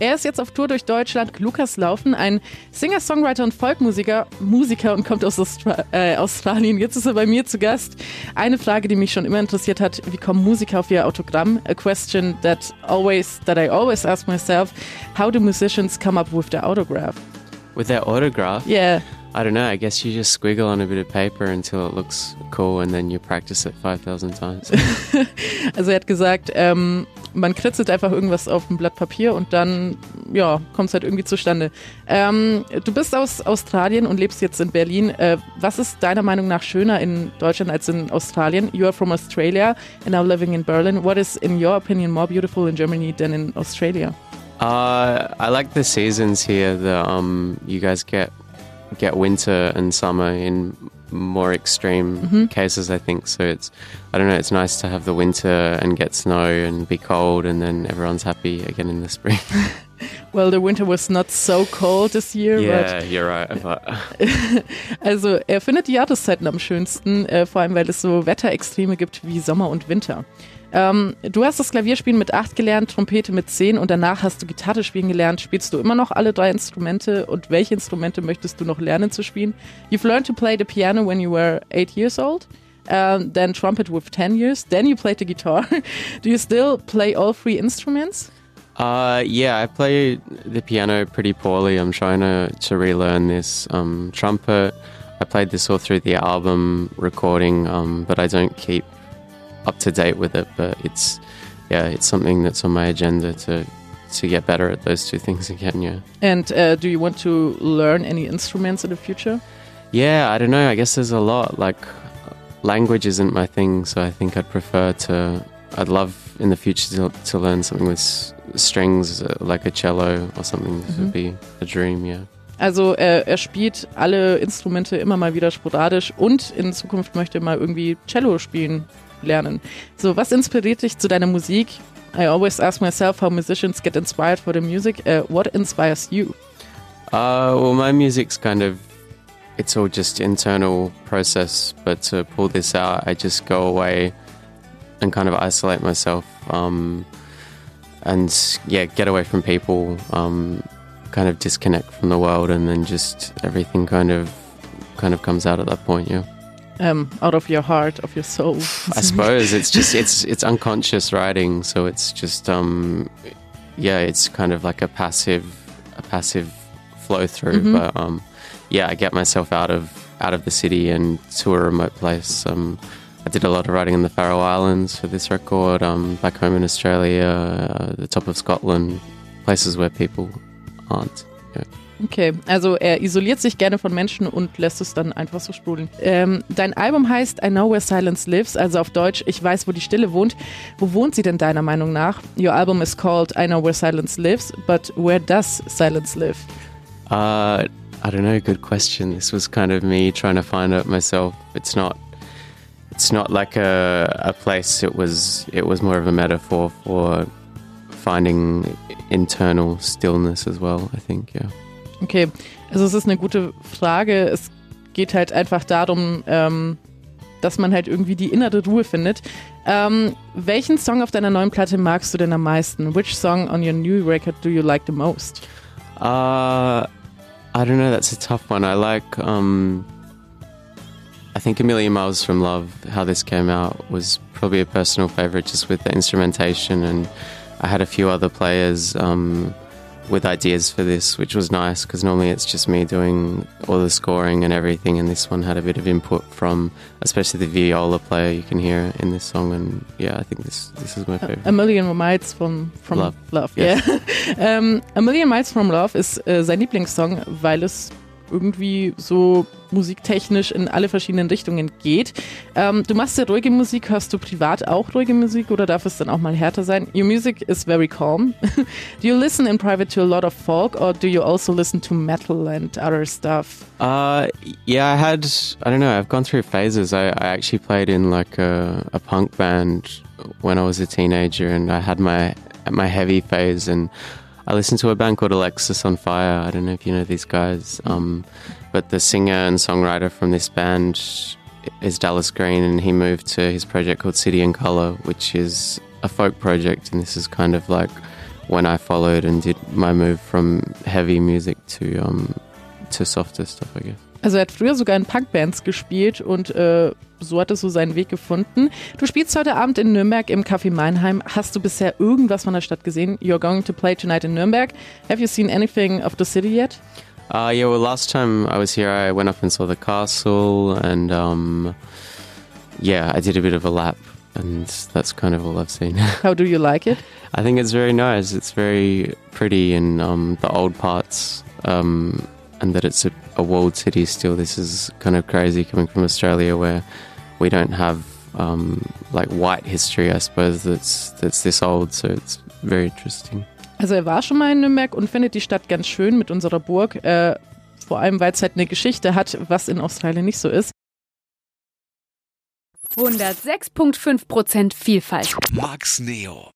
Er ist jetzt auf Tour durch Deutschland. Lukas Laufen, ein Singer, Songwriter und Folkmusiker, Musiker und kommt aus Austra äh, Australien. Jetzt ist er bei mir zu Gast. Eine Frage, die mich schon immer interessiert hat: Wie kommen Musiker auf ihr Autogramm? A question that always that I always ask myself: How do musicians come up with their autograph? With their autograph? Yeah. I don't know. I guess you just squiggle on a bit of paper until it looks cool and then you practice it 5000 times. also er hat gesagt, ähm, man kritzelt einfach irgendwas auf ein Blatt Papier und dann, ja, kommt es halt irgendwie zustande. Ähm, du bist aus Australien und lebst jetzt in Berlin. Äh, was ist deiner Meinung nach schöner in Deutschland als in Australien? You are from Australia and now living in Berlin. What is, in your opinion, more beautiful in Germany than in Australia? Uh, I like the seasons here. The um, you guys get get winter and summer in more extreme mm-hmm. cases, I think. So it's, I don't know, it's nice to have the winter and get snow and be cold, and then everyone's happy again in the spring. well, the winter was not so cold this year. Yeah, you're right. also, er findet die Jahreszeiten am schönsten, äh, vor allem weil es so Wetterextreme gibt wie Sommer und Winter. Ähm, du hast das Klavierspielen mit acht gelernt, Trompete mit zehn und danach hast du Gitarre spielen gelernt. Spielst du immer noch alle drei Instrumente und welche Instrumente möchtest du noch lernen zu spielen? You've learned to play the piano when you were eight years old. Um, then trumpet with 10 years. Then you played the guitar. Do you still play all three instruments? Uh, yeah, I play the piano pretty poorly. I'm trying to, to relearn this. Um, trumpet, I played this all through the album recording, um, but I don't keep up to date with it, but it's yeah, it's something that's on my agenda to to get better at those two things again. Yeah. And uh, do you want to learn any instruments in the future? Yeah, I don't know. I guess there's a lot. Like language isn't my thing, so I think I'd prefer to. I'd love in the future to, to learn something with strings, like a cello or something. This would mm-hmm. be a dream. Yeah. Also er, er, spielt alle Instrumente immer mal wieder sporadisch und in Zukunft möchte er mal irgendwie Cello spielen lernen. So, was inspiriert dich zu deiner Musik? I always ask myself how musicians get inspired for the music. Uh, what inspires you? Uh, well, my music's kind of it's all just internal process. But to pull this out, I just go away and kind of isolate myself, um, and yeah, get away from people, um, kind of disconnect from the world, and then just everything kind of kind of comes out at that point. Yeah um, out of your heart, of your soul. I suppose it's just it's it's unconscious writing, so it's just um, yeah, it's kind of like a passive a passive flow through. Mm-hmm. But um, yeah, I get myself out of out of the city and to a remote place. Um, I did a lot of writing in the Faroe Islands for this record. Um, back home in Australia, uh, the top of Scotland, places where people aren't. Yeah. Okay, also er isoliert sich gerne von Menschen und lässt es dann einfach so sprudeln. Ähm, dein Album heißt I Know Where Silence Lives, also auf Deutsch Ich weiß, wo die Stille wohnt. Wo wohnt sie denn deiner Meinung nach? Your album is called I Know Where Silence Lives, but where does silence live? Uh, I don't know, good question. This was kind of me trying to find out myself. It's not it's not like a, a place, it was it was more of a metaphor for finding internal stillness as well, I think, yeah. Okay, also es ist eine gute Frage. Es geht halt einfach darum, ähm, dass man halt irgendwie die innere Ruhe findet. Ähm, welchen Song auf deiner neuen Platte magst du denn am meisten? Which song on your new record do you like the most? Uh, I don't know. That's a tough one. I like. Um, I think A Million Miles from Love. How this came out was probably a personal favorite, just with the instrumentation, and I had a few other players. Um, with ideas for this, which was nice because normally it's just me doing all the scoring and everything, and this one had a bit of input from, especially the viola player you can hear in this song, and yeah, I think this this is my favorite. A Million Miles from from Love, Love yeah. yeah. um, A Million Miles from Love ist äh, sein Lieblingssong, weil es irgendwie so musiktechnisch in alle verschiedenen Richtungen geht. Ähm, du machst ja ruhige Musik, hörst du privat auch ruhige Musik oder darf es dann auch mal härter sein? Your music is very calm. do you listen in private to a lot of folk or do you also listen to metal and other stuff? Uh, yeah, I had, I don't know, I've gone through phases. I, I actually played in like a, a punk band when I was a teenager and I had my, my heavy phase and I listened to a band called Alexis on Fire. I don't know if you know these guys, um, but the singer and songwriter from this band is Dallas Green, and he moved to his project called City and Color, which is a folk project, and this is kind of like when I followed and did my move from heavy music to um, to softer stuff, I guess. Also er hat früher sogar in Punkbands gespielt und äh, so hat es so seinen Weg gefunden. Du spielst heute Abend in Nürnberg im Café Meinheim. Hast du bisher irgendwas von der Stadt gesehen? You're going to play tonight in Nürnberg. Have you seen anything of the city yet? Uh, yeah, well, last time I was here, I went up and saw the castle, and um, yeah, I did a bit of a lap, and that's kind of all I've seen. How do you like it? I think it's very nice. It's very pretty in um, the old parts, um, and that it's a, a walled city still. This is kind of crazy coming from Australia, where we don't have um, like white history, I suppose. That's that's this old, so it's very interesting. Also er war schon mal in Nürnberg und findet die Stadt ganz schön mit unserer Burg. Äh, vor allem, weil es halt eine Geschichte hat, was in Australien nicht so ist. 106.5% Vielfalt. Max Neo.